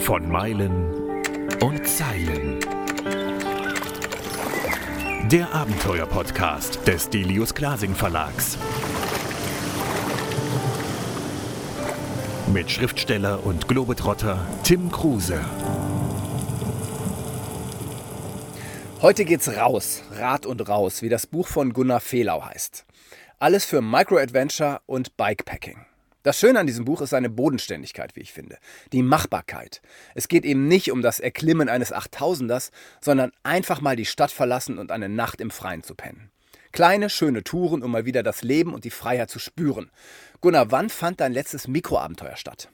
Von Meilen und Zeilen. Der Abenteuer-Podcast des Delius Glasing Verlags. Mit Schriftsteller und Globetrotter Tim Kruse. Heute geht's raus, Rad und raus, wie das Buch von Gunnar Fehlau heißt. Alles für Micro-Adventure und Bikepacking. Das Schöne an diesem Buch ist seine Bodenständigkeit, wie ich finde. Die Machbarkeit. Es geht eben nicht um das Erklimmen eines 8000ers, sondern einfach mal die Stadt verlassen und eine Nacht im Freien zu pennen. Kleine, schöne Touren, um mal wieder das Leben und die Freiheit zu spüren. Gunnar, wann fand dein letztes Mikroabenteuer statt?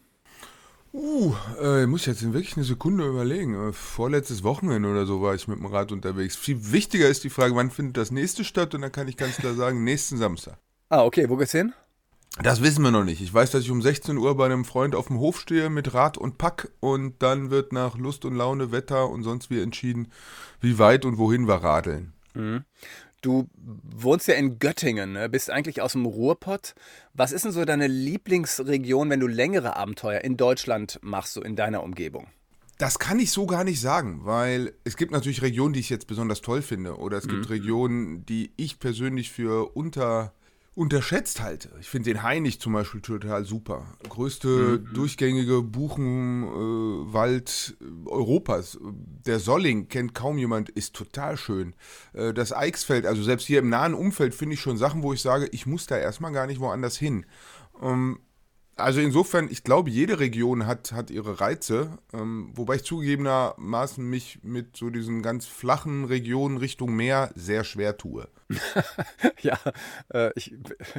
Uh, äh, muss ich jetzt wirklich eine Sekunde überlegen. Äh, vorletztes Wochenende oder so war ich mit dem Rad unterwegs. Viel wichtiger ist die Frage, wann findet das nächste statt? Und dann kann ich ganz klar sagen, nächsten Samstag. Ah, okay, wo geht's hin? Das wissen wir noch nicht. Ich weiß, dass ich um 16 Uhr bei einem Freund auf dem Hof stehe mit Rad und Pack und dann wird nach Lust und Laune, Wetter und sonst wie entschieden, wie weit und wohin wir radeln. Mhm. Du wohnst ja in Göttingen, ne? bist eigentlich aus dem Ruhrpott. Was ist denn so deine Lieblingsregion, wenn du längere Abenteuer in Deutschland machst, so in deiner Umgebung? Das kann ich so gar nicht sagen, weil es gibt natürlich Regionen, die ich jetzt besonders toll finde. Oder es gibt mhm. Regionen, die ich persönlich für unter unterschätzt halte. Ich finde den Heinig zum Beispiel total super. Größte mhm. durchgängige Buchenwald äh, Europas. Der Solling kennt kaum jemand, ist total schön. Äh, das Eichsfeld, also selbst hier im nahen Umfeld finde ich schon Sachen, wo ich sage, ich muss da erstmal gar nicht woanders hin. Ähm, also insofern, ich glaube, jede Region hat, hat ihre Reize, ähm, wobei ich zugegebenermaßen mich mit so diesen ganz flachen Regionen Richtung Meer sehr schwer tue. ja, äh, ich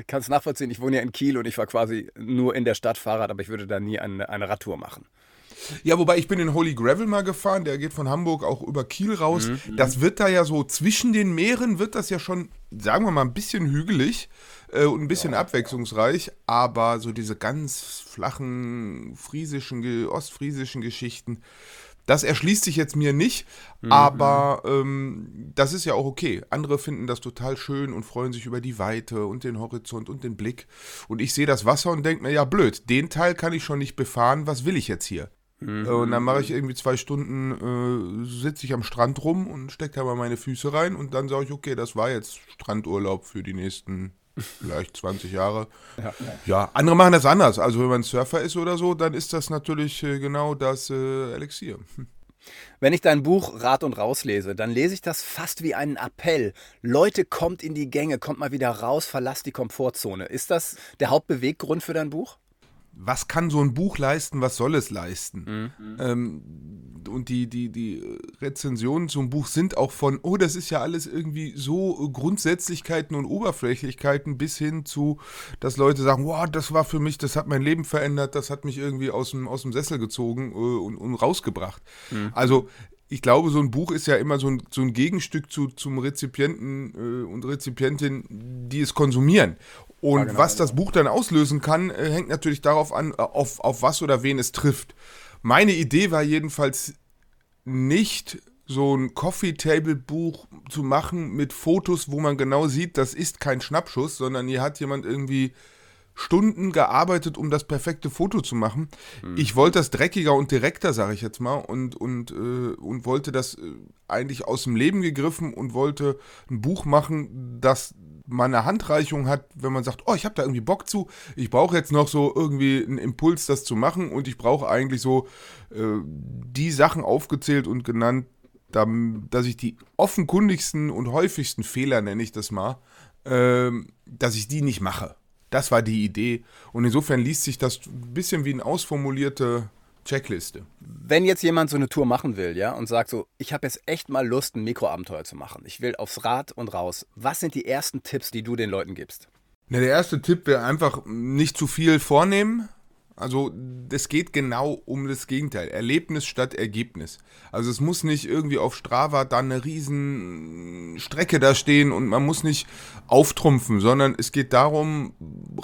kann es nachvollziehen. Ich wohne ja in Kiel und ich war quasi nur in der Stadt Fahrrad, aber ich würde da nie eine, eine Radtour machen. Ja, wobei ich bin in Holy Gravel mal gefahren, der geht von Hamburg auch über Kiel raus. Mhm. Das wird da ja so zwischen den Meeren wird das ja schon, sagen wir mal, ein bisschen hügelig äh, und ein bisschen ja. abwechslungsreich, aber so diese ganz flachen friesischen, ostfriesischen Geschichten, das erschließt sich jetzt mir nicht, mhm. aber ähm, das ist ja auch okay. Andere finden das total schön und freuen sich über die Weite und den Horizont und den Blick. Und ich sehe das Wasser und denke mir, ja blöd, den Teil kann ich schon nicht befahren, was will ich jetzt hier? Mhm. Und dann mache ich irgendwie zwei Stunden, äh, sitze ich am Strand rum und stecke da mal meine Füße rein und dann sage ich, okay, das war jetzt Strandurlaub für die nächsten vielleicht 20 Jahre. Ja, ja. andere machen das anders. Also wenn man Surfer ist oder so, dann ist das natürlich äh, genau das äh, Elixier. Hm. Wenn ich dein Buch Rat und Raus lese, dann lese ich das fast wie einen Appell. Leute, kommt in die Gänge, kommt mal wieder raus, verlasst die Komfortzone. Ist das der Hauptbeweggrund für dein Buch? Was kann so ein Buch leisten, was soll es leisten? Mhm. Ähm, und die, die, die Rezensionen zum Buch sind auch von, oh, das ist ja alles irgendwie so Grundsätzlichkeiten und Oberflächlichkeiten bis hin zu, dass Leute sagen, wow, das war für mich, das hat mein Leben verändert, das hat mich irgendwie aus dem, aus dem Sessel gezogen äh, und, und rausgebracht. Mhm. Also ich glaube, so ein Buch ist ja immer so ein, so ein Gegenstück zu, zum Rezipienten äh, und Rezipientin, die es konsumieren. Und ja, genau, was das Buch dann auslösen kann, äh, hängt natürlich darauf an, äh, auf, auf was oder wen es trifft. Meine Idee war jedenfalls nicht so ein Coffee-Table-Buch zu machen mit Fotos, wo man genau sieht, das ist kein Schnappschuss, sondern hier hat jemand irgendwie Stunden gearbeitet, um das perfekte Foto zu machen. Mhm. Ich wollte das dreckiger und direkter, sage ich jetzt mal, und, und, äh, und wollte das äh, eigentlich aus dem Leben gegriffen und wollte ein Buch machen, das man eine Handreichung hat, wenn man sagt, oh, ich habe da irgendwie Bock zu, ich brauche jetzt noch so irgendwie einen Impuls, das zu machen und ich brauche eigentlich so äh, die Sachen aufgezählt und genannt, dass ich die offenkundigsten und häufigsten Fehler, nenne ich das mal, äh, dass ich die nicht mache. Das war die Idee. Und insofern liest sich das ein bisschen wie eine ausformulierte Checkliste. Wenn jetzt jemand so eine Tour machen will, ja, und sagt so, ich habe jetzt echt mal Lust, ein Mikroabenteuer zu machen. Ich will aufs Rad und raus. Was sind die ersten Tipps, die du den Leuten gibst? Na, der erste Tipp wäre einfach nicht zu viel vornehmen, also es geht genau um das Gegenteil. Erlebnis statt Ergebnis. Also es muss nicht irgendwie auf Strava dann eine riesen Strecke da stehen und man muss nicht auftrumpfen, sondern es geht darum,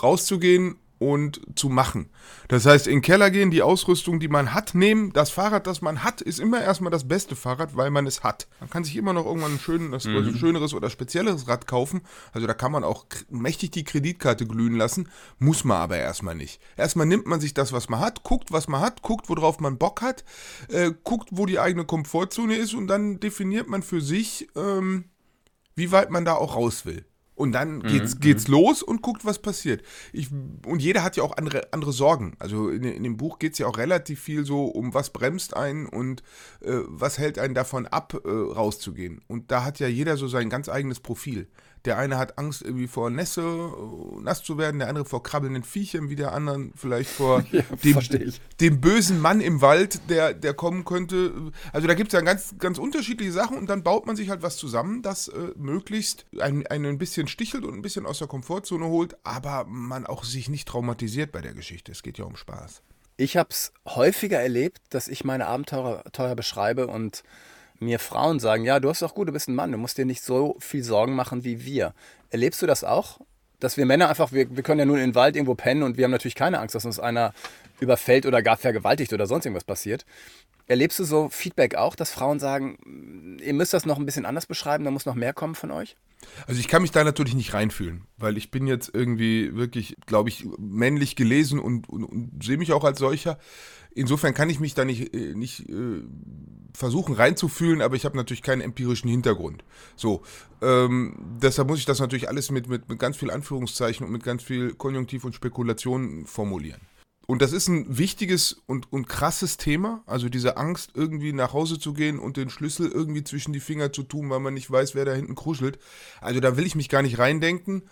rauszugehen und zu machen. Das heißt, in den Keller gehen, die Ausrüstung, die man hat, nehmen. Das Fahrrad, das man hat, ist immer erstmal das beste Fahrrad, weil man es hat. Man kann sich immer noch irgendwann ein schönes, mhm. schöneres oder spezielleres Rad kaufen. Also da kann man auch mächtig die Kreditkarte glühen lassen, muss man aber erstmal nicht. Erstmal nimmt man sich das, was man hat, guckt, was man hat, guckt, worauf man Bock hat, äh, guckt, wo die eigene Komfortzone ist und dann definiert man für sich, ähm, wie weit man da auch raus will. Und dann geht's, mhm. geht's los und guckt, was passiert. Ich, und jeder hat ja auch andere, andere Sorgen. Also in, in dem Buch geht es ja auch relativ viel so um, was bremst einen und äh, was hält einen davon ab, äh, rauszugehen. Und da hat ja jeder so sein ganz eigenes Profil. Der eine hat Angst irgendwie vor Nässe, äh, nass zu werden, der andere vor krabbelnden Viechern, wie der andere vielleicht vor ja, dem, dem, bösen Mann im Wald, der, der kommen könnte. Also da gibt es ja ganz, ganz unterschiedliche Sachen und dann baut man sich halt was zusammen, das äh, möglichst einen, einen ein bisschen stichelt und ein bisschen aus der Komfortzone holt, aber man auch sich nicht traumatisiert bei der Geschichte. Es geht ja um Spaß. Ich habe es häufiger erlebt, dass ich meine Abenteuer beschreibe und mir Frauen sagen, ja, du hast doch gut, du bist ein Mann, du musst dir nicht so viel Sorgen machen wie wir. Erlebst du das auch? Dass wir Männer einfach, wir, wir können ja nur in den Wald irgendwo pennen und wir haben natürlich keine Angst, dass uns einer überfällt oder gar vergewaltigt oder sonst irgendwas passiert. Erlebst du so Feedback auch, dass Frauen sagen, ihr müsst das noch ein bisschen anders beschreiben, da muss noch mehr kommen von euch? Also ich kann mich da natürlich nicht reinfühlen, weil ich bin jetzt irgendwie wirklich, glaube ich, männlich gelesen und, und, und sehe mich auch als solcher. Insofern kann ich mich da nicht, äh, nicht äh, versuchen reinzufühlen, aber ich habe natürlich keinen empirischen Hintergrund. So, ähm, deshalb muss ich das natürlich alles mit, mit, mit ganz viel Anführungszeichen und mit ganz viel Konjunktiv und Spekulation formulieren. Und das ist ein wichtiges und, und krasses Thema. Also diese Angst, irgendwie nach Hause zu gehen und den Schlüssel irgendwie zwischen die Finger zu tun, weil man nicht weiß, wer da hinten kruschelt. Also da will ich mich gar nicht reindenken.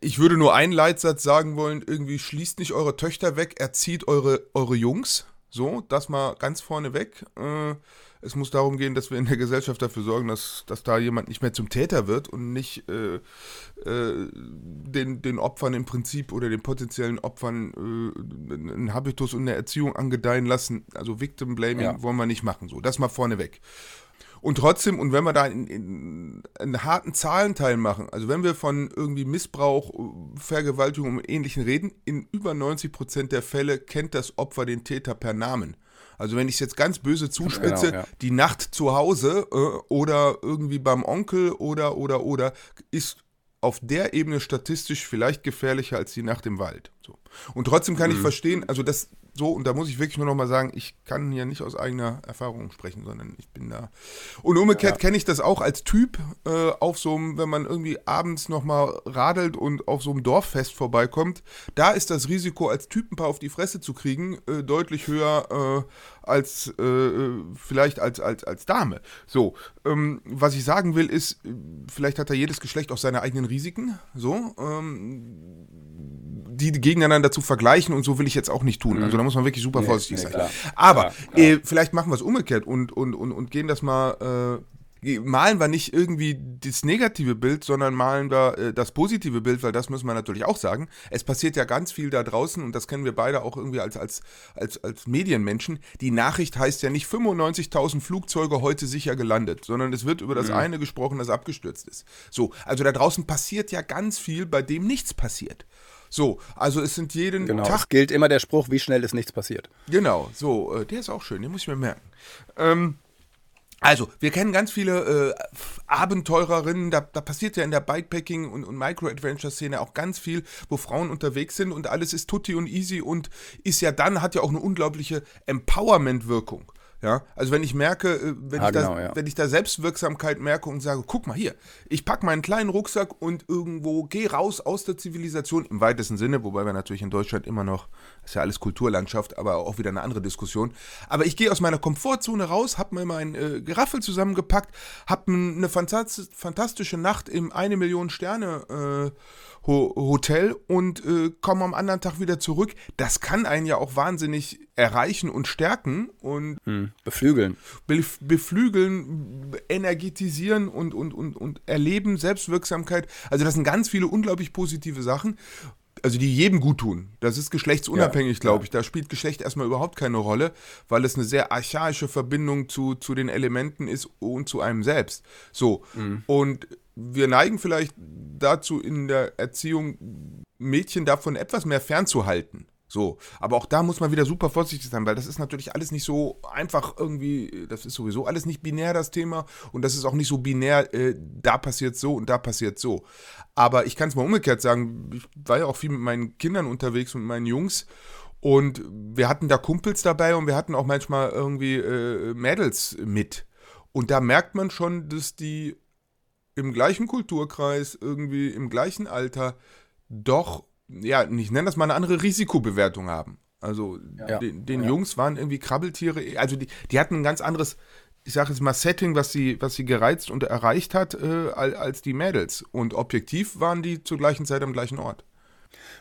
Ich würde nur einen Leitsatz sagen wollen, irgendwie schließt nicht eure Töchter weg, erzieht eure, eure Jungs. So, das mal ganz vorne weg. Äh, es muss darum gehen, dass wir in der Gesellschaft dafür sorgen, dass, dass da jemand nicht mehr zum Täter wird und nicht äh, äh, den, den Opfern im Prinzip oder den potenziellen Opfern äh, einen Habitus und eine Erziehung angedeihen lassen. Also Victim Blaming ja. wollen wir nicht machen. So, das mal vorneweg. Und trotzdem, und wenn wir da in, in, einen harten Zahlenteil machen, also wenn wir von irgendwie Missbrauch, Vergewaltigung und Ähnlichen reden, in über 90 Prozent der Fälle kennt das Opfer den Täter per Namen. Also wenn ich es jetzt ganz böse zuspitze, genau, ja. die Nacht zu Hause äh, oder irgendwie beim Onkel oder oder oder ist auf der Ebene statistisch vielleicht gefährlicher als die Nacht im Wald. So. Und trotzdem kann mhm. ich verstehen, also das so, und da muss ich wirklich nur noch mal sagen, ich kann hier nicht aus eigener Erfahrung sprechen, sondern ich bin da. Und umgekehrt ja. kenne ich das auch als Typ äh, auf so einem, wenn man irgendwie abends noch mal radelt und auf so einem Dorffest vorbeikommt, da ist das Risiko, als Typ ein paar auf die Fresse zu kriegen, äh, deutlich höher äh, als äh, vielleicht als, als, als Dame. So, ähm, was ich sagen will, ist, vielleicht hat da jedes Geschlecht auch seine eigenen Risiken. So, ähm, die gegeneinander zu vergleichen und so will ich jetzt auch nicht tun. Mhm. Also da muss man wirklich super nee, vorsichtig nee, sein. Klar. Aber klar, klar. Äh, vielleicht machen wir es umgekehrt und, und, und, und gehen das mal. Äh, malen wir nicht irgendwie das negative Bild, sondern malen wir äh, das positive Bild, weil das müssen wir natürlich auch sagen. Es passiert ja ganz viel da draußen und das kennen wir beide auch irgendwie als, als, als, als Medienmenschen. Die Nachricht heißt ja nicht 95.000 Flugzeuge heute sicher gelandet, sondern es wird über das mhm. eine gesprochen, das abgestürzt ist. So, also da draußen passiert ja ganz viel, bei dem nichts passiert. So, also es sind jeden genau, Tag. Es gilt immer der Spruch, wie schnell ist nichts passiert. Genau, so, äh, der ist auch schön, den muss ich mir merken. Ähm, also, wir kennen ganz viele äh, Abenteurerinnen, da, da, passiert ja in der Bikepacking- und, und Micro-Adventure-Szene auch ganz viel, wo Frauen unterwegs sind und alles ist tutti und easy und ist ja dann, hat ja auch eine unglaubliche Empowerment-Wirkung. Ja, also wenn ich merke, äh, wenn, ah, ich, genau, da, ja. wenn ich da Selbstwirksamkeit merke und sage, guck mal hier, ich packe meinen kleinen Rucksack und irgendwo gehe raus aus der Zivilisation, im weitesten Sinne, wobei wir natürlich in Deutschland immer noch, ist ja alles Kulturlandschaft, aber auch wieder eine andere Diskussion. Aber ich gehe aus meiner Komfortzone raus, habe mir mein äh, Geraffel zusammengepackt, habe eine fantastische Nacht im eine Million Sterne äh, Hotel und äh, komme am anderen Tag wieder zurück. Das kann einen ja auch wahnsinnig erreichen und stärken und hm, beflügeln. beflügeln, energetisieren und, und, und, und erleben, Selbstwirksamkeit. Also das sind ganz viele unglaublich positive Sachen also die jedem gut tun. Das ist geschlechtsunabhängig, ja, glaube ich. Da spielt Geschlecht erstmal überhaupt keine Rolle, weil es eine sehr archaische Verbindung zu, zu den Elementen ist und zu einem selbst. So. Mhm. Und wir neigen vielleicht dazu in der Erziehung Mädchen davon etwas mehr fernzuhalten. So, aber auch da muss man wieder super vorsichtig sein, weil das ist natürlich alles nicht so einfach irgendwie, das ist sowieso alles nicht binär, das Thema. Und das ist auch nicht so binär, äh, da passiert so und da passiert so. Aber ich kann es mal umgekehrt sagen, ich war ja auch viel mit meinen Kindern unterwegs und meinen Jungs. Und wir hatten da Kumpels dabei und wir hatten auch manchmal irgendwie äh, Mädels mit. Und da merkt man schon, dass die im gleichen Kulturkreis, irgendwie im gleichen Alter, doch ja, ich nenne das mal eine andere Risikobewertung haben. Also ja. den, den ja. Jungs waren irgendwie Krabbeltiere, also die, die hatten ein ganz anderes, ich sage jetzt mal, Setting, was sie, was sie gereizt und erreicht hat, äh, als die Mädels. Und objektiv waren die zur gleichen Zeit am gleichen Ort.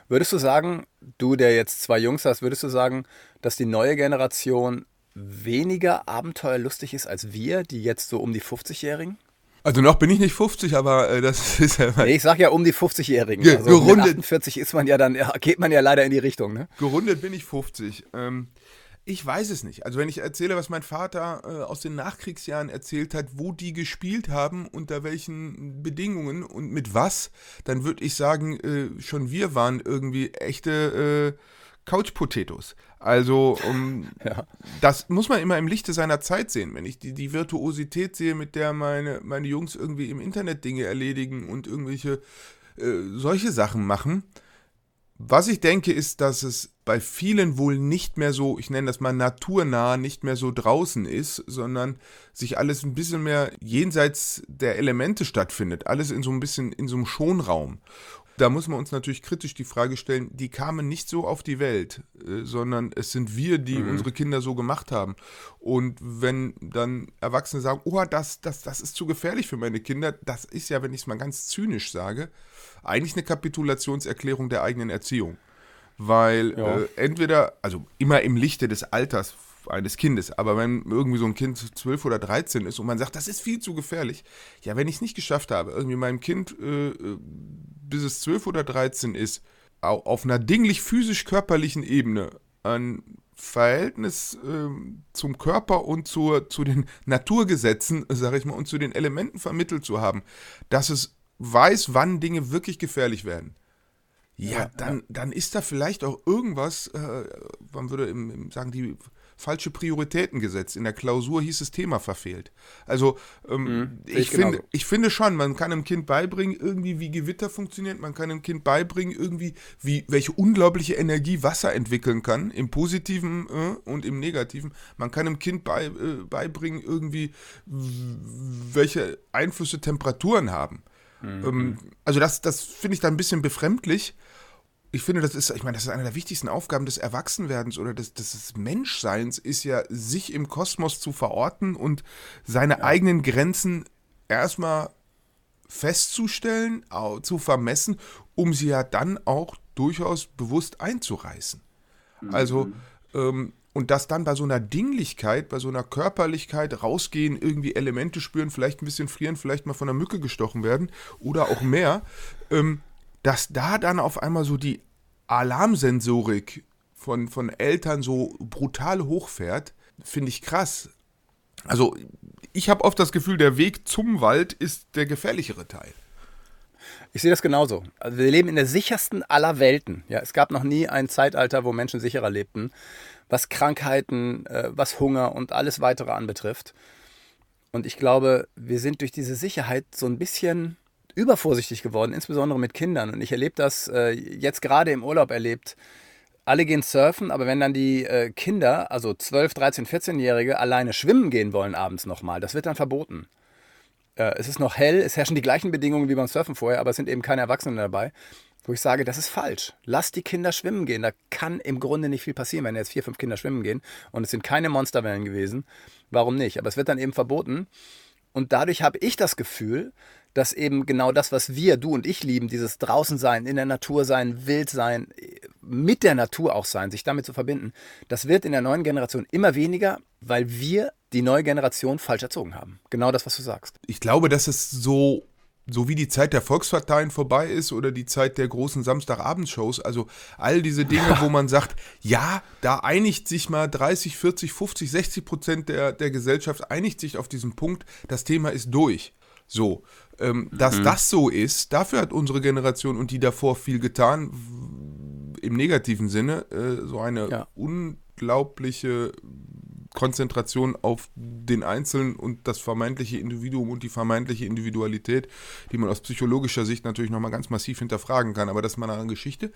Würdest du sagen, du, der jetzt zwei Jungs hast, würdest du sagen, dass die neue Generation weniger abenteuerlustig ist als wir, die jetzt so um die 50-Jährigen? Also noch bin ich nicht 50, aber äh, das ist ja. Nee, ich sag ja um die 50-Jährigen. Ge also gerundet, mit 48 ist man ja dann, geht man ja leider in die Richtung, ne? Gerundet bin ich 50. Ähm, ich weiß es nicht. Also wenn ich erzähle, was mein Vater äh, aus den Nachkriegsjahren erzählt hat, wo die gespielt haben, unter welchen Bedingungen und mit was, dann würde ich sagen, äh, schon wir waren irgendwie echte äh, Couch Potatoes. Also, um, ja. das muss man immer im Lichte seiner Zeit sehen. Wenn ich die, die Virtuosität sehe, mit der meine, meine Jungs irgendwie im Internet Dinge erledigen und irgendwelche äh, solche Sachen machen. Was ich denke, ist, dass es bei vielen wohl nicht mehr so, ich nenne das mal naturnah, nicht mehr so draußen ist, sondern sich alles ein bisschen mehr jenseits der Elemente stattfindet. Alles in so ein bisschen in so einem Schonraum da muss man uns natürlich kritisch die Frage stellen, die kamen nicht so auf die Welt, äh, sondern es sind wir, die mhm. unsere Kinder so gemacht haben. Und wenn dann Erwachsene sagen, oh, das, das, das ist zu gefährlich für meine Kinder, das ist ja, wenn ich es mal ganz zynisch sage, eigentlich eine Kapitulationserklärung der eigenen Erziehung. Weil ja. äh, entweder, also immer im Lichte des Alters eines Kindes. Aber wenn irgendwie so ein Kind 12 oder 13 ist und man sagt, das ist viel zu gefährlich, ja, wenn ich es nicht geschafft habe, irgendwie meinem Kind, äh, äh bis es 12 oder 13 ist, auf einer dinglich physisch-körperlichen Ebene ein Verhältnis äh, zum Körper und zur, zu den Naturgesetzen, sage ich mal, und zu den Elementen vermittelt zu haben, dass es weiß, wann Dinge wirklich gefährlich werden. Ja, dann, dann ist da vielleicht auch irgendwas, äh, man würde im, im, sagen, die falsche Prioritäten gesetzt. In der Klausur hieß es Thema verfehlt. Also ähm, mhm, ich, ich, finde, ich finde schon, man kann einem Kind beibringen, irgendwie wie Gewitter funktioniert, man kann einem Kind beibringen, irgendwie, wie, welche unglaubliche Energie Wasser entwickeln kann, im Positiven äh, und im Negativen. Man kann einem Kind bei, äh, beibringen, irgendwie, welche Einflüsse Temperaturen haben. Mhm. Ähm, also das, das finde ich dann ein bisschen befremdlich ich finde, das ist, ich meine, das ist eine der wichtigsten Aufgaben des Erwachsenwerdens oder des, des Menschseins, ist ja, sich im Kosmos zu verorten und seine ja. eigenen Grenzen erstmal festzustellen, zu vermessen, um sie ja dann auch durchaus bewusst einzureißen. Mhm. Also, ähm, und das dann bei so einer Dinglichkeit, bei so einer Körperlichkeit rausgehen, irgendwie Elemente spüren, vielleicht ein bisschen frieren, vielleicht mal von einer Mücke gestochen werden oder auch mehr. Ähm, dass da dann auf einmal so die Alarmsensorik von, von Eltern so brutal hochfährt, finde ich krass. Also ich habe oft das Gefühl, der Weg zum Wald ist der gefährlichere Teil. Ich sehe das genauso. Also wir leben in der sichersten aller Welten. Ja, es gab noch nie ein Zeitalter, wo Menschen sicherer lebten, was Krankheiten, äh, was Hunger und alles weitere anbetrifft. Und ich glaube, wir sind durch diese Sicherheit so ein bisschen übervorsichtig geworden, insbesondere mit Kindern. Und ich erlebe das äh, jetzt gerade im Urlaub erlebt. Alle gehen surfen, aber wenn dann die äh, Kinder, also 12, 13, 14-Jährige, alleine schwimmen gehen wollen abends nochmal, das wird dann verboten. Äh, es ist noch hell, es herrschen die gleichen Bedingungen wie beim Surfen vorher, aber es sind eben keine Erwachsenen dabei. Wo ich sage, das ist falsch. Lass die Kinder schwimmen gehen. Da kann im Grunde nicht viel passieren, wenn jetzt vier, fünf Kinder schwimmen gehen. Und es sind keine Monsterwellen gewesen. Warum nicht? Aber es wird dann eben verboten. Und dadurch habe ich das Gefühl, dass eben genau das, was wir, du und ich lieben, dieses draußen sein, in der Natur sein, wild sein, mit der Natur auch sein, sich damit zu verbinden, das wird in der neuen Generation immer weniger, weil wir die neue Generation falsch erzogen haben. Genau das, was du sagst. Ich glaube, dass es so so wie die Zeit der Volksparteien vorbei ist oder die Zeit der großen Samstagabendshows, also all diese Dinge, wo man sagt, ja, da einigt sich mal 30, 40, 50, 60 Prozent der, der Gesellschaft einigt sich auf diesen Punkt, das Thema ist durch. So, ähm, dass mhm. das so ist, dafür hat unsere Generation und die davor viel getan, im negativen Sinne, äh, so eine ja. unglaubliche Konzentration auf den Einzelnen und das vermeintliche Individuum und die vermeintliche Individualität, die man aus psychologischer Sicht natürlich nochmal ganz massiv hinterfragen kann, aber das ist mal eine Geschichte.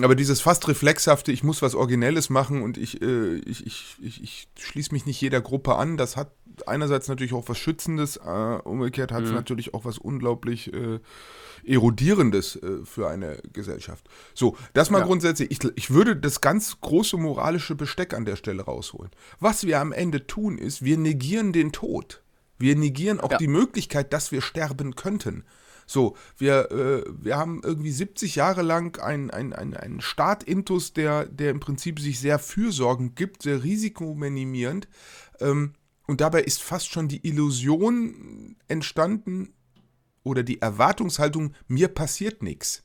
Aber dieses fast reflexhafte, ich muss was Originelles machen und ich, äh, ich, ich, ich, ich schließe mich nicht jeder Gruppe an, das hat einerseits natürlich auch was Schützendes, äh, umgekehrt hat es mhm. natürlich auch was unglaublich äh, Erodierendes äh, für eine Gesellschaft. So, das mal ja. grundsätzlich. Ich, ich würde das ganz große moralische Besteck an der Stelle rausholen. Was wir am Ende tun, ist, wir negieren den Tod. Wir negieren auch ja. die Möglichkeit, dass wir sterben könnten. So, wir, äh, wir haben irgendwie 70 Jahre lang einen ein, ein Staat-Intus, der, der im Prinzip sich sehr fürsorgend gibt, sehr risikominimierend. Ähm, und dabei ist fast schon die Illusion entstanden oder die Erwartungshaltung, mir passiert nichts.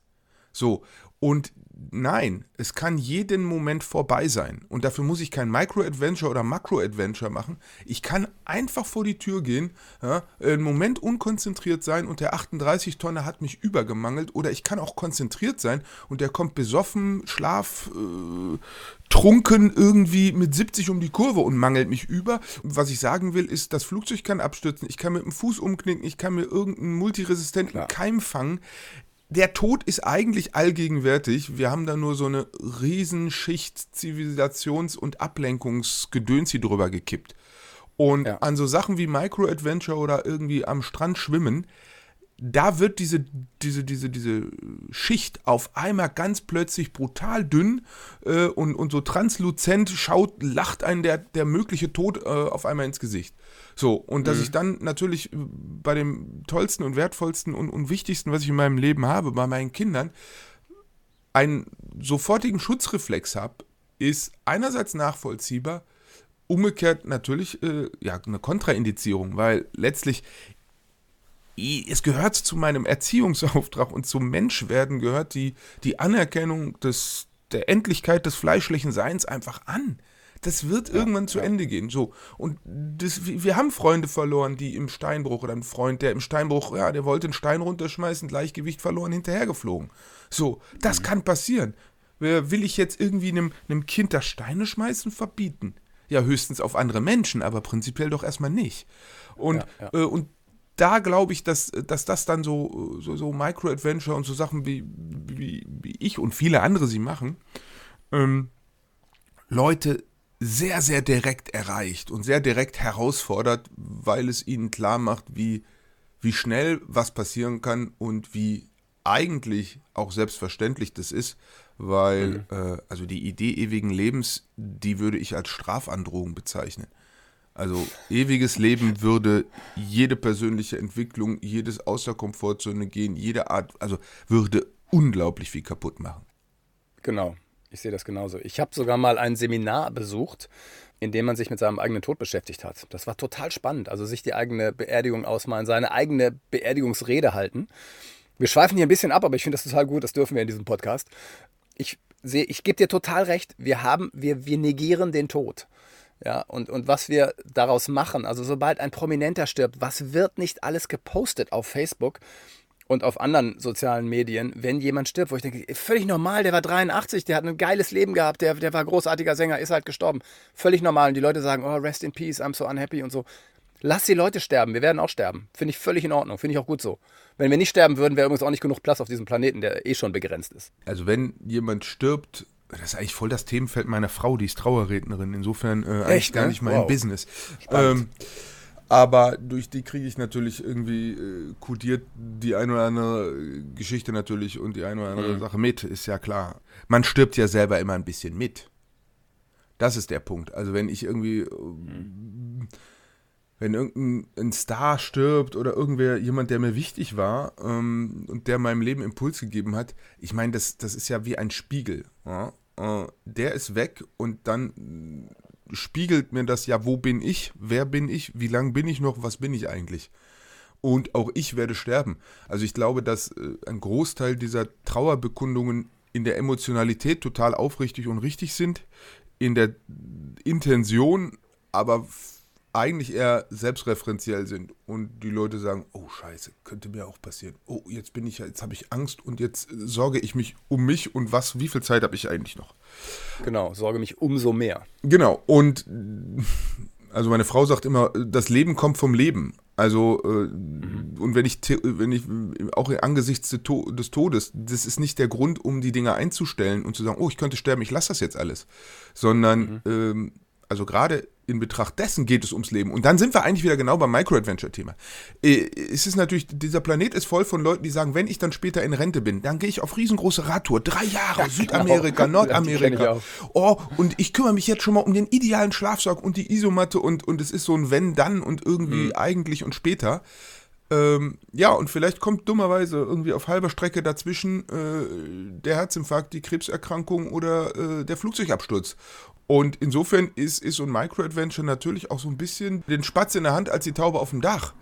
So, und nein, es kann jeden Moment vorbei sein. Und dafür muss ich kein Micro-Adventure oder Makro-Adventure machen. Ich kann einfach vor die Tür gehen, ja, einen Moment unkonzentriert sein und der 38-Tonne hat mich übergemangelt. Oder ich kann auch konzentriert sein und der kommt besoffen, schlaf, äh, trunken irgendwie mit 70 um die Kurve und mangelt mich über. Und was ich sagen will, ist, das Flugzeug kann abstürzen, ich kann mit dem Fuß umknicken, ich kann mir irgendeinen multiresistenten Klar. Keim fangen der Tod ist eigentlich allgegenwärtig. Wir haben da nur so eine Riesenschicht Zivilisations- und Ablenkungsgedöns hier drüber gekippt. Und ja. an so Sachen wie Micro-Adventure oder irgendwie am Strand schwimmen, da wird diese, diese, diese, diese Schicht auf einmal ganz plötzlich brutal dünn äh, und, und so transluzent schaut, lacht einen der, der mögliche Tod äh, auf einmal ins Gesicht. So, und dass mhm. ich dann natürlich bei dem tollsten und wertvollsten und, und wichtigsten, was ich in meinem Leben habe, bei meinen Kindern, einen sofortigen Schutzreflex habe, ist einerseits nachvollziehbar, umgekehrt natürlich äh, ja, eine Kontraindizierung, weil letztlich es gehört zu meinem Erziehungsauftrag und zum Menschwerden gehört die, die Anerkennung des, der Endlichkeit des fleischlichen Seins einfach an. Das wird ja, irgendwann zu ja. Ende gehen. So. Und das, wir haben Freunde verloren, die im Steinbruch oder ein Freund, der im Steinbruch, ja, der wollte einen Stein runterschmeißen, Gleichgewicht verloren, hinterhergeflogen. So, das mhm. kann passieren. Will ich jetzt irgendwie einem, einem Kind das Steine schmeißen? Verbieten. Ja, höchstens auf andere Menschen, aber prinzipiell doch erstmal nicht. Und, ja, äh, und da glaube ich, dass, dass das dann so, so, so Micro-Adventure und so Sachen wie, wie, wie ich und viele andere sie machen, ähm, Leute sehr, sehr direkt erreicht und sehr direkt herausfordert, weil es ihnen klar macht, wie, wie schnell was passieren kann und wie eigentlich auch selbstverständlich das ist, weil mhm. äh, also die Idee ewigen Lebens, die würde ich als Strafandrohung bezeichnen. Also ewiges Leben würde jede persönliche Entwicklung, jedes außer Komfortzone gehen, jede Art, also würde unglaublich viel kaputt machen. Genau. Ich sehe das genauso. Ich habe sogar mal ein Seminar besucht, in dem man sich mit seinem eigenen Tod beschäftigt hat. Das war total spannend. Also sich die eigene Beerdigung ausmalen, seine eigene Beerdigungsrede halten. Wir schweifen hier ein bisschen ab, aber ich finde das total gut. Das dürfen wir in diesem Podcast. Ich sehe, ich gebe dir total recht. Wir haben, wir, wir negieren den Tod. Ja, und, und was wir daraus machen, also sobald ein Prominenter stirbt, was wird nicht alles gepostet auf Facebook? und auf anderen sozialen Medien, wenn jemand stirbt, wo ich denke, völlig normal, der war 83, der hat ein geiles Leben gehabt, der, der war großartiger Sänger, ist halt gestorben. Völlig normal. Und die Leute sagen, oh, rest in peace, I'm so unhappy und so. Lass die Leute sterben, wir werden auch sterben. Finde ich völlig in Ordnung, finde ich auch gut so. Wenn wir nicht sterben würden, wäre übrigens auch nicht genug Platz auf diesem Planeten, der eh schon begrenzt ist. Also wenn jemand stirbt, das ist eigentlich voll das Themenfeld meiner Frau, die ist Trauerrednerin, insofern äh, eigentlich Echt, gar ne? nicht mein wow. Business. Ähm, aber durch die kriege ich natürlich irgendwie äh, kodiert die eine oder andere Geschichte natürlich und die eine oder andere mhm. Sache mit, ist ja klar. Man stirbt ja selber immer ein bisschen mit. Das ist der Punkt. Also wenn ich irgendwie, mhm. Wenn irgendein Star stirbt oder irgendwer, jemand, der mir wichtig war ähm, und der meinem Leben Impuls gegeben hat, ich meine, das, das ist ja wie ein Spiegel. Ja? Äh, der ist weg und dann spiegelt mir das ja, wo bin ich, wer bin ich, wie lange bin ich noch, was bin ich eigentlich. Und auch ich werde sterben. Also ich glaube, dass äh, ein Großteil dieser Trauerbekundungen in der Emotionalität total aufrichtig und richtig sind, in der Intention aber eigentlich eher selbstreferenziell sind und die Leute sagen, oh Scheiße, könnte mir auch passieren. Oh, jetzt bin ich jetzt habe ich Angst und jetzt sorge ich mich um mich und was, wie viel Zeit habe ich eigentlich noch? Genau, sorge mich umso mehr. Genau, und also meine Frau sagt immer, das Leben kommt vom Leben. Also, äh, mhm. und wenn ich, wenn ich auch angesichts des Todes, das ist nicht der Grund, um die Dinge einzustellen und zu sagen, oh, ich könnte sterben, ich lasse das jetzt alles. Sondern, mhm. ähm, also gerade in Betracht dessen geht es ums Leben. Und dann sind wir eigentlich wieder genau beim Micro-Adventure-Thema. Äh, es ist natürlich, dieser Planet ist voll von Leuten, die sagen, wenn ich dann später in Rente bin, dann gehe ich auf riesengroße Radtour. Drei Jahre, ja, Südamerika, genau. Nordamerika. Oh, und ich kümmere mich jetzt schon mal um den idealen Schlafsack und die Isomatte und, und es ist so ein Wenn, dann und irgendwie mhm. eigentlich und später. Ähm, ja, und vielleicht kommt dummerweise irgendwie auf halber Strecke dazwischen äh, der Herzinfarkt, die Krebserkrankung oder äh, der Flugzeugabsturz. Und insofern ist, ist so ein Micro-Adventure natürlich auch so ein bisschen den Spatz in der Hand als die Taube auf dem Dach.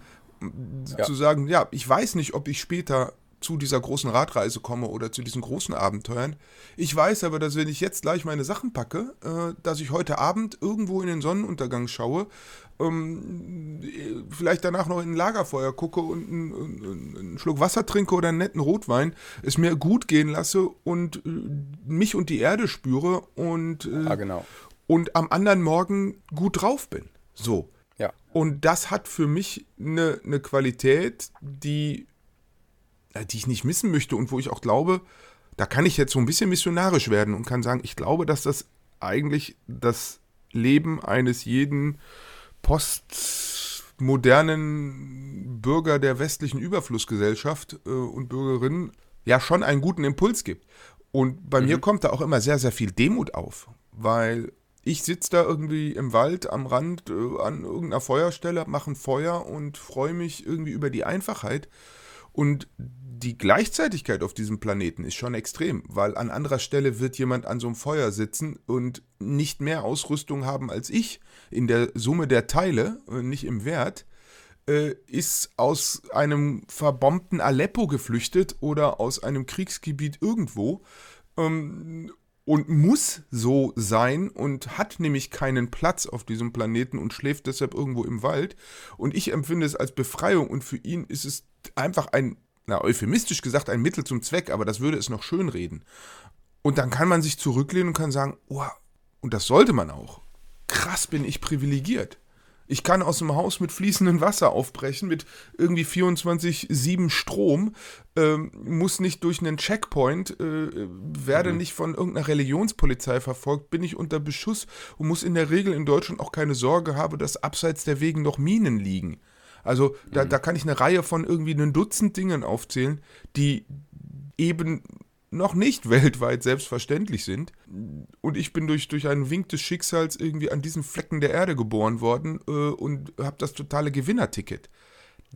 Ja. Zu sagen, ja, ich weiß nicht, ob ich später zu dieser großen Radreise komme oder zu diesen großen Abenteuern. Ich weiß aber, dass wenn ich jetzt gleich meine Sachen packe, äh, dass ich heute Abend irgendwo in den Sonnenuntergang schaue, ähm, vielleicht danach noch in ein Lagerfeuer gucke und einen, einen, Schluck Wasser trinke oder einen netten Rotwein, es mir gut gehen lasse und äh, mich und die Erde spüre und, äh, ja, genau. und am anderen Morgen gut drauf bin. So. Ja. Und das hat für mich eine, eine Qualität, die die ich nicht missen möchte und wo ich auch glaube, da kann ich jetzt so ein bisschen missionarisch werden und kann sagen, ich glaube, dass das eigentlich das Leben eines jeden postmodernen Bürger der westlichen Überflussgesellschaft äh, und Bürgerinnen ja schon einen guten Impuls gibt. Und bei mhm. mir kommt da auch immer sehr, sehr viel Demut auf, weil ich sitze da irgendwie im Wald am Rand äh, an irgendeiner Feuerstelle, mache ein Feuer und freue mich irgendwie über die Einfachheit. Und die Gleichzeitigkeit auf diesem Planeten ist schon extrem, weil an anderer Stelle wird jemand an so einem Feuer sitzen und nicht mehr Ausrüstung haben als ich in der Summe der Teile, äh, nicht im Wert, äh, ist aus einem verbombten Aleppo geflüchtet oder aus einem Kriegsgebiet irgendwo ähm, und muss so sein und hat nämlich keinen Platz auf diesem Planeten und schläft deshalb irgendwo im Wald. Und ich empfinde es als Befreiung und für ihn ist es einfach ein na, euphemistisch gesagt, ein Mittel zum Zweck, aber das würde es noch schönreden. Und dann kann man sich zurücklehnen und kann sagen, oh, und das sollte man auch. Krass bin ich privilegiert. Ich kann aus dem Haus mit fließendem Wasser aufbrechen, mit irgendwie 24-7 Strom, ähm, muss nicht durch einen Checkpoint, äh, werde mhm. nicht von irgendeiner Religionspolizei verfolgt, bin ich unter Beschuss und muss in der Regel in Deutschland auch keine Sorge haben, dass abseits der Wegen noch Minen liegen. Also da, mhm. da kann ich eine Reihe von irgendwie einem Dutzend Dingen aufzählen, die eben noch nicht weltweit selbstverständlich sind. Und ich bin durch, durch einen Wink des Schicksals irgendwie an diesen Flecken der Erde geboren worden äh, und habe das totale Gewinnerticket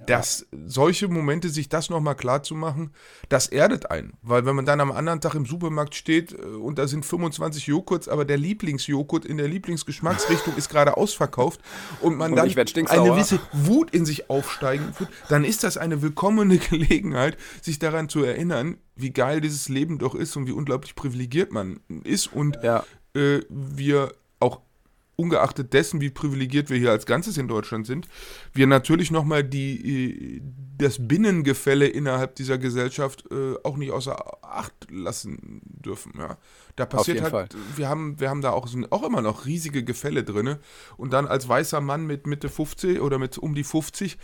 dass solche Momente, sich das nochmal klar zu machen, das erdet einen. Weil wenn man dann am anderen Tag im Supermarkt steht äh, und da sind 25 Joghurts, aber der Lieblingsjoghurt in der Lieblingsgeschmacksrichtung ist gerade ausverkauft und man und dann eine gewisse Wut in sich aufsteigen wird, dann ist das eine willkommene Gelegenheit, sich daran zu erinnern, wie geil dieses Leben doch ist und wie unglaublich privilegiert man ist und ja. äh, wir ungeachtet dessen, wie privilegiert wir hier als Ganzes in Deutschland sind, wir natürlich nochmal die, äh, das Binnengefälle innerhalb dieser Gesellschaft äh, auch nicht außer Acht lassen dürfen. Ja. Da passiert halt, Fall. wir haben, wir haben da auch, sind auch immer noch riesige Gefälle drin. Und dann als weißer Mann mit Mitte 50 oder mit um die 50,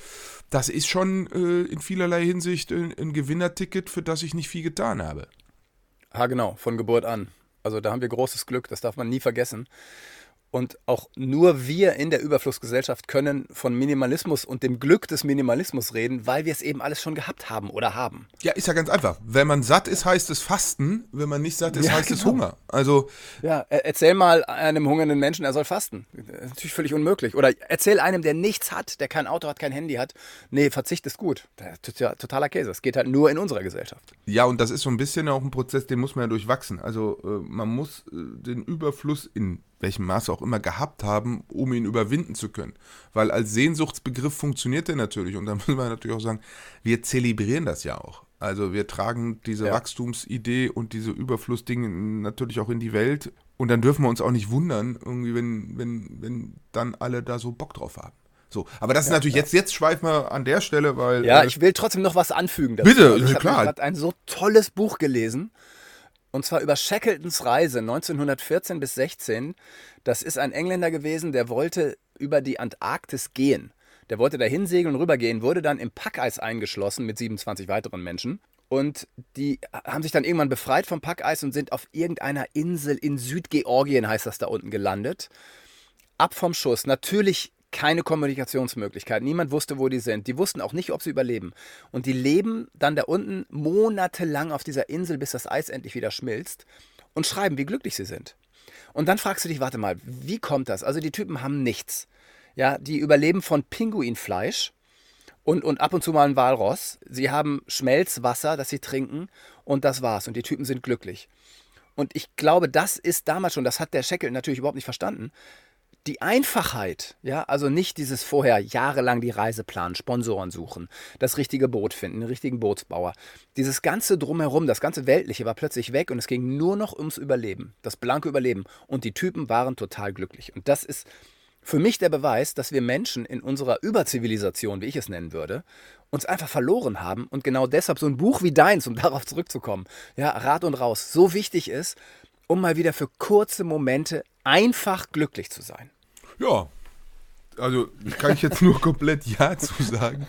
das ist schon äh, in vielerlei Hinsicht ein, ein Gewinnerticket, für das ich nicht viel getan habe. Ha, genau, von Geburt an. Also da haben wir großes Glück, das darf man nie vergessen. Und auch nur wir in der Überflussgesellschaft können von Minimalismus und dem Glück des Minimalismus reden, weil wir es eben alles schon gehabt haben oder haben. Ja, ist ja ganz einfach. Wenn man satt ist, heißt es Fasten. Wenn man nicht satt ist, ja, heißt genau. es Hunger. Also ja, erzähl mal einem hungernden Menschen, er soll fasten. Das ist natürlich völlig unmöglich. Oder erzähl einem, der nichts hat, der kein Auto hat, kein Handy hat. Nee, Verzicht ist gut. Das ist ja totaler Käse. Es geht halt nur in unserer Gesellschaft. Ja, und das ist so ein bisschen auch ein Prozess, den muss man ja durchwachsen. Also äh, man muss äh, den Überfluss in welchem Maße auch immer gehabt haben, um ihn überwinden zu können. Weil als Sehnsuchtsbegriff funktioniert er natürlich. Und da müssen wir natürlich auch sagen, wir zelebrieren das ja auch. Also wir tragen diese ja. Wachstumsidee und diese Überflussdinge natürlich auch in die Welt. Und dann dürfen wir uns auch nicht wundern, irgendwie, wenn, wenn, wenn dann alle da so Bock drauf haben. So, aber das ist natürlich jetzt, jetzt schweifen wir an der Stelle, weil. Ja, äh, ich will trotzdem noch was anfügen. Dazu. Bitte, Also ich ja, habe klar. gerade ein so tolles Buch gelesen. Und zwar über Shackletons Reise 1914 bis 16. Das ist ein Engländer gewesen, der wollte über die Antarktis gehen. Der wollte da hinsegeln und rübergehen, wurde dann im Packeis eingeschlossen mit 27 weiteren Menschen. Und die haben sich dann irgendwann befreit vom Packeis und sind auf irgendeiner Insel in Südgeorgien, heißt das da unten, gelandet. Ab vom Schuss. Natürlich keine Kommunikationsmöglichkeit. Niemand wusste, wo die sind. Die wussten auch nicht, ob sie überleben. Und die leben dann da unten monatelang auf dieser Insel, bis das Eis endlich wieder schmilzt und schreiben, wie glücklich sie sind. Und dann fragst du dich, warte mal, wie kommt das? Also die Typen haben nichts. Ja, die überleben von Pinguinfleisch und, und ab und zu mal ein Walross. Sie haben Schmelzwasser, das sie trinken und das war's. Und die Typen sind glücklich. Und ich glaube, das ist damals schon, das hat der Scheckel natürlich überhaupt nicht verstanden. Die Einfachheit, ja, also nicht dieses vorher jahrelang die Reise planen, Sponsoren suchen, das richtige Boot finden, den richtigen Bootsbauer. Dieses ganze Drumherum, das ganze Weltliche war plötzlich weg und es ging nur noch ums Überleben, das blanke Überleben. Und die Typen waren total glücklich. Und das ist für mich der Beweis, dass wir Menschen in unserer Überzivilisation, wie ich es nennen würde, uns einfach verloren haben und genau deshalb so ein Buch wie deins, um darauf zurückzukommen, ja, Rat und Raus, so wichtig ist, um mal wieder für kurze Momente einfach glücklich zu sein. Ja. Also kann ich jetzt nur komplett Ja zu sagen.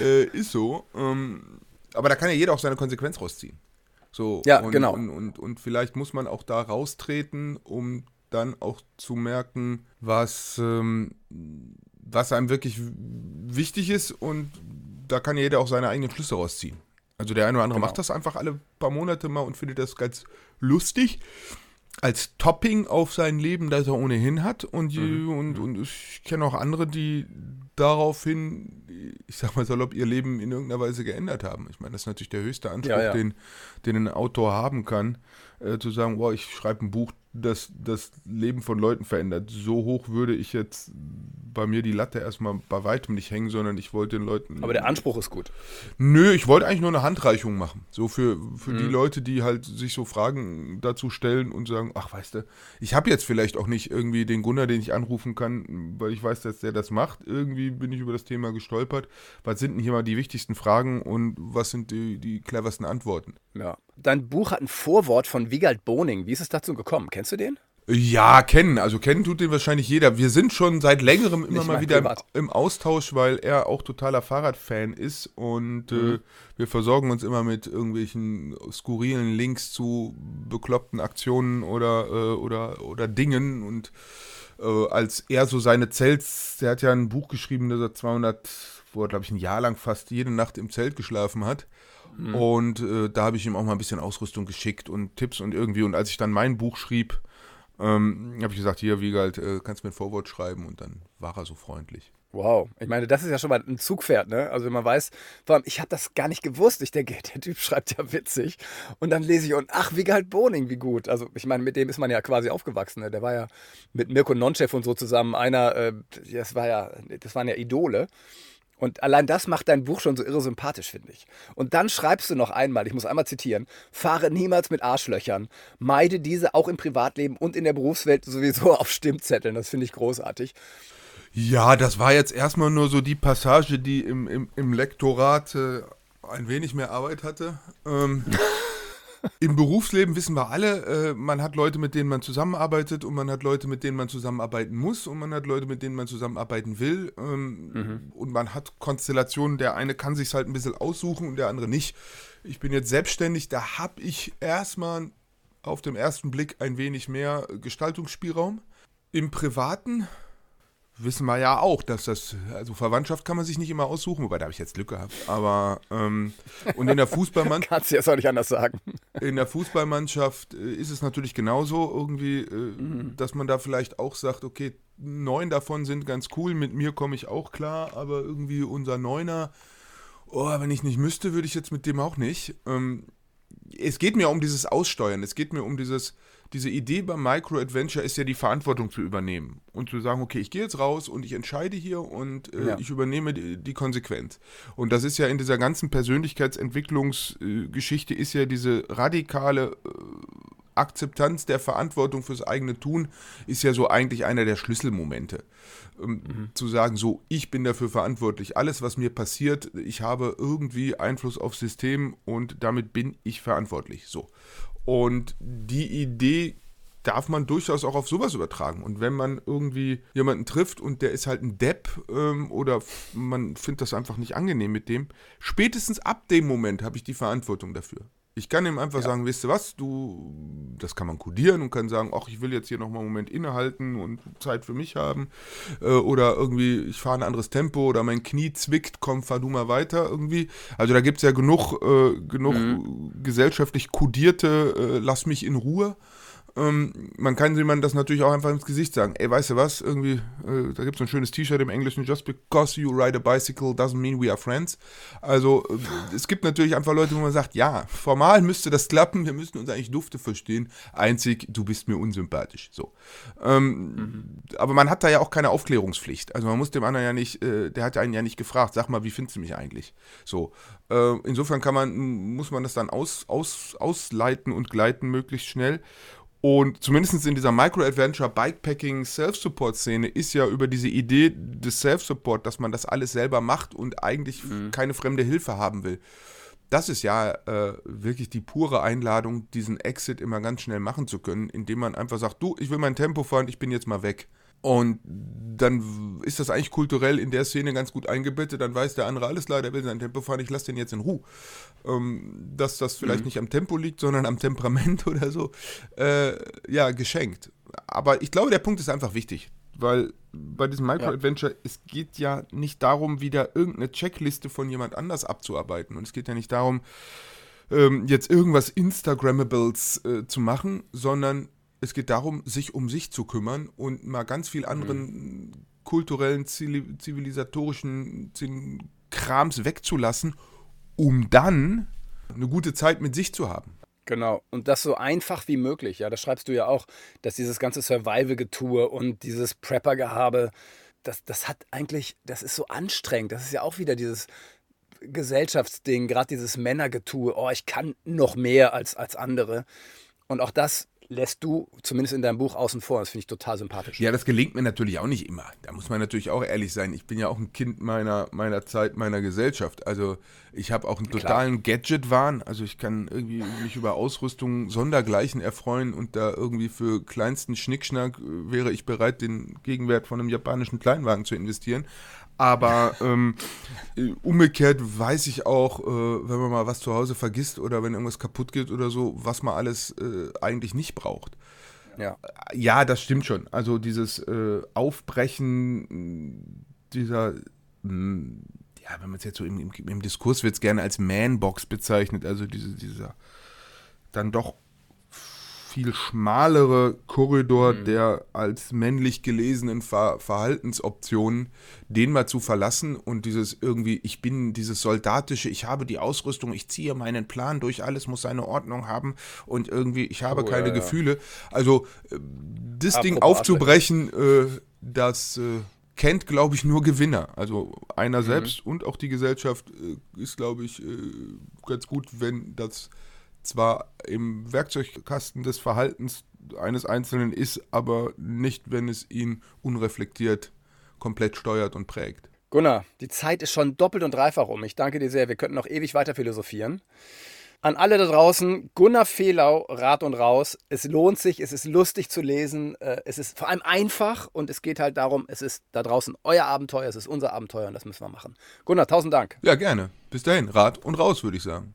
Äh, ist so. Ähm, aber da kann ja jeder auch seine Konsequenz rausziehen. So, Ja, und, genau. Und, und, und vielleicht muss man auch da raustreten, um dann auch zu merken, was, ähm, was einem wirklich wichtig ist und da kann ja jeder auch seine eigenen Schlüsse rausziehen. Also der eine oder andere Genau. macht das einfach alle paar Monate mal und findet das ganz lustig als Topping auf sein Leben, das er ohnehin hat. Und, die, und, und ich kenne auch andere, die daraufhin, ich sag mal salopp, ihr Leben in irgendeiner Weise geändert haben. Ich meine, das ist natürlich der höchste Anspruch, Ja, ja. Den, den ein Autor haben kann, äh, zu sagen, boah, ich schreibe ein Buch, das das Leben von Leuten verändert. So hoch würde ich jetzt bei mir die Latte erstmal bei weitem nicht hängen, sondern ich wollte den Leuten. Aber der Anspruch ist gut. Nö, ich wollte eigentlich nur eine Handreichung machen. So für, für Mhm. die Leute, die halt sich so Fragen dazu stellen und sagen, ach weißt du, ich habe jetzt vielleicht auch nicht irgendwie den Gunnar, den ich anrufen kann, weil ich weiß, dass der das macht. Irgendwie bin ich über das Thema gestolpert. Was sind denn hier mal die wichtigsten Fragen und was sind die, die cleversten Antworten? Ja. Dein Buch hat ein Vorwort von Wigald Boning. Wie ist es dazu gekommen? Kennst du den? Ja, kennen. Also kennen tut den wahrscheinlich jeder. Wir sind schon seit längerem immer mal wieder im, im Austausch, weil er auch totaler Fahrradfan ist und Mhm. äh, wir versorgen uns immer mit irgendwelchen skurrilen Links zu bekloppten Aktionen oder, äh, oder, oder Dingen und äh, als er so seine Zelts, der hat ja ein Buch geschrieben, das er 200, wo er glaube ich ein Jahr lang fast jede Nacht im Zelt geschlafen hat. Und äh, da habe ich ihm auch mal ein bisschen Ausrüstung geschickt und Tipps und irgendwie. Und als ich dann mein Buch schrieb, ähm, habe ich gesagt, hier, Wiegald, äh, kannst mir ein Vorwort schreiben und dann war er so freundlich. Wow. Ich meine, das ist ja schon mal ein Zugpferd, ne? Also wenn man weiß, vor allem, ich habe das gar nicht gewusst. Ich denke, der Typ schreibt ja witzig. Und dann lese ich und ach, Wigald Boning, wie gut. Also ich meine, mit dem ist man ja quasi aufgewachsen. Ne? Der war ja mit Mirko Nonchef und so zusammen einer, äh, das war ja, das waren ja Idole. Und allein das macht dein Buch schon so irre sympathisch, finde ich. Und dann schreibst du noch einmal, ich muss einmal zitieren, fahre niemals mit Arschlöchern, meide diese auch im Privatleben und in der Berufswelt sowieso auf Stimmzetteln. Das finde ich großartig. Ja, das war jetzt erstmal nur so die Passage, die im, im, im Lektorat äh, ein wenig mehr Arbeit hatte. Ähm, Im Berufsleben wissen wir alle, äh, man hat Leute, mit denen man zusammenarbeitet und man hat Leute, mit denen man zusammenarbeiten muss und man hat Leute, mit denen man zusammenarbeiten will. Ähm, Und man hat Konstellationen, der eine kann sich halt ein bisschen aussuchen und der andere nicht. Ich bin jetzt selbstständig, da habe ich erstmal auf den ersten Blick ein wenig mehr Gestaltungsspielraum. Im Privaten wissen wir ja auch, dass das, also Verwandtschaft kann man sich nicht immer aussuchen, wobei da habe ich jetzt Glück gehabt. Aber ähm, und in der Fußballmannschaft, Kannst du jetzt auch nicht anders sagen. in der Fußballmannschaft äh, ist es natürlich genauso irgendwie, äh, dass man da vielleicht auch sagt, okay, neun davon sind ganz cool, mit mir komme ich auch klar, aber irgendwie unser Neuner, oh, wenn ich nicht müsste, würde ich jetzt mit dem auch nicht. Ähm, es geht mir um dieses Aussteuern, es geht mir um dieses, diese Idee beim Micro-Adventure ist ja die Verantwortung zu übernehmen und zu sagen, okay, ich gehe jetzt raus und ich entscheide hier und äh, Ja. ich übernehme die, die Konsequenz. Und das ist ja in dieser ganzen Persönlichkeitsentwicklungsgeschichte ist ja diese radikale äh, Akzeptanz der Verantwortung fürs eigene Tun ist ja so eigentlich einer der Schlüsselmomente. Ähm, mhm. Zu sagen, so, ich bin dafür verantwortlich. Alles, was mir passiert, ich habe irgendwie Einfluss aufs System und damit bin ich verantwortlich. So. Und die Idee darf man durchaus auch auf sowas übertragen. Und wenn man irgendwie jemanden trifft und der ist halt ein Depp ähm, oder man findet das einfach nicht angenehm mit dem, spätestens ab dem Moment habe ich die Verantwortung dafür. Ich kann ihm einfach ja. sagen, weißt du was, du, das kann man kodieren und kann sagen, ach, ich will jetzt hier nochmal einen Moment innehalten und Zeit für mich haben. Äh, oder irgendwie, ich fahre ein anderes Tempo oder mein Knie zwickt, komm, fahr du mal weiter irgendwie. Also da gibt es ja genug, äh, genug mhm. gesellschaftlich kodierte, äh, lass mich in Ruhe. Ähm, man kann jemandem das natürlich auch einfach ins Gesicht sagen. Ey, weißt du was? Irgendwie, äh, da gibt es ein schönes T-Shirt im Englischen. Just because you ride a bicycle doesn't mean we are friends. Also, äh, es gibt natürlich einfach Leute, wo man sagt, ja, formal müsste das klappen. Wir müssten uns eigentlich Dufte verstehen. Einzig, du bist mir unsympathisch. So. Ähm, mhm. Aber man hat da ja auch keine Aufklärungspflicht. Also, man muss dem anderen ja nicht, äh, der hat einen ja nicht gefragt, sag mal, wie findest du mich eigentlich? So. Äh, insofern kann man, muss man das dann aus, aus, ausleiten und gleiten möglichst schnell. Und zumindest in dieser Micro-Adventure Bikepacking Self-Support-Szene ist ja über diese Idee des Self-Support, dass man das alles selber macht und eigentlich mhm. keine fremde Hilfe haben will. Das ist ja äh, wirklich die pure Einladung, diesen Exit immer ganz schnell machen zu können, indem man einfach sagt, du, ich will mein Tempo fahren, ich bin jetzt mal weg. Und dann ist das eigentlich kulturell in der Szene ganz gut eingebettet. Dann weiß der andere alles klar, der will sein Tempo fahren, ich lasse den jetzt in Ruhe. Ähm, dass das vielleicht mhm. nicht am Tempo liegt, sondern am Temperament oder so, äh, ja, geschenkt. Aber ich glaube, der Punkt ist einfach wichtig, weil bei diesem Micro-Adventure, ja. es geht ja nicht darum, wieder irgendeine Checkliste von jemand anders abzuarbeiten. Und es geht ja nicht darum, ähm, jetzt irgendwas Instagrammables äh, zu machen, sondern es geht darum, sich um sich zu kümmern und mal ganz viel anderen mhm. kulturellen, zivilisatorischen Krams wegzulassen, um dann eine gute Zeit mit sich zu haben. Genau, und das so einfach wie möglich. Ja, das schreibst du ja auch, dass dieses ganze Survival-Getue und dieses Prepper-Gehabe, das, das hat eigentlich, das ist so anstrengend. Das ist ja auch wieder dieses Gesellschaftsding, gerade dieses Männergetue. Oh, ich kann noch mehr als, als andere. Und auch das lässt du zumindest in deinem Buch außen vor. Das finde ich total sympathisch. Ja, das gelingt mir natürlich auch nicht immer. Da muss man natürlich auch ehrlich sein. Ich bin ja auch ein Kind meiner, meiner Zeit, meiner Gesellschaft. Also ich habe auch einen totalen Gadget-Wahn. Also ich kann irgendwie mich über Ausrüstung sondergleichen erfreuen und da irgendwie für kleinsten Schnickschnack wäre ich bereit, den Gegenwert von einem japanischen Kleinwagen zu investieren. Aber ähm, umgekehrt weiß ich auch, äh, wenn man mal was zu Hause vergisst oder wenn irgendwas kaputt geht oder so, was man alles äh, eigentlich nicht braucht. Ja. ja, das stimmt schon. Also dieses äh, Aufbrechen dieser, mh, hm, ja, wenn man es jetzt so im, im, im Diskurs wird es gerne als Manbox bezeichnet, also diese, dieser dann doch viel schmalere Korridor mhm. der als männlich gelesenen Ver Verhaltensoptionen, den mal zu verlassen und dieses irgendwie, ich bin dieses soldatische, ich habe die Ausrüstung, ich ziehe meinen Plan durch, alles muss seine Ordnung haben und irgendwie, ich habe oh, keine ja, Gefühle. Ja. Also äh, das Apropos Ding aufzubrechen, äh, das äh, kennt, glaube ich, nur Gewinner. Also einer mhm. selbst und auch die Gesellschaft äh, ist, glaube ich, äh, ganz gut, wenn das zwar im Werkzeugkasten des Verhaltens eines Einzelnen ist, aber nicht, wenn es ihn unreflektiert komplett steuert und prägt. Gunnar, die Zeit ist schon doppelt und dreifach um. Ich danke dir sehr. Wir könnten noch ewig weiter philosophieren. An alle da draußen, Gunnar Fehlau, Rat und Raus. Es lohnt sich, es ist lustig zu lesen, äh, es ist vor allem einfach und es geht halt darum, es ist da draußen euer Abenteuer, es ist unser Abenteuer und das müssen wir machen. Gunnar, tausend Dank. Ja, gerne. Bis dahin, Rat und Raus, würde ich sagen.